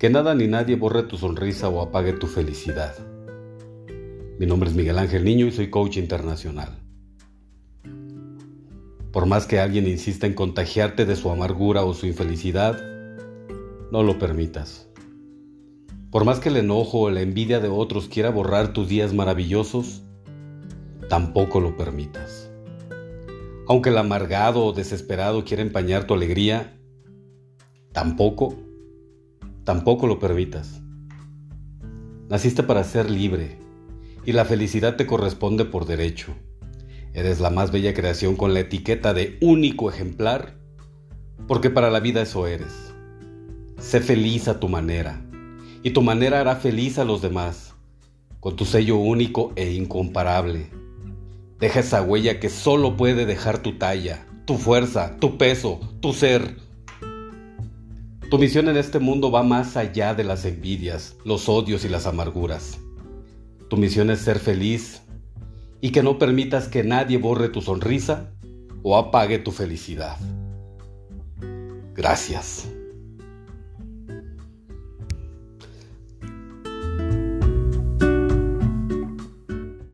Que nada ni nadie borre tu sonrisa o apague tu felicidad. Mi nombre es Miguel Ángel Niño y soy coach internacional. Por más que alguien insista en contagiarte de su amargura o su infelicidad, no lo permitas. Por más que el enojo o la envidia de otros quiera borrar tus días maravillosos, tampoco lo permitas. Aunque el amargado o desesperado quiera empañar tu alegría, tampoco, tampoco lo permitas. Naciste para ser libre y la felicidad te corresponde por derecho. Eres la más bella creación con la etiqueta de único ejemplar, porque para la vida eso eres. Sé feliz a tu manera, y tu manera hará feliz a los demás, con tu sello único e incomparable. Deja esa huella que solo puede dejar tu talla, tu fuerza, tu peso, tu ser. Tu misión en este mundo va más allá de las envidias, los odios y las amarguras. Tu misión es ser feliz y que no permitas que nadie borre tu sonrisa o apague tu felicidad. Gracias.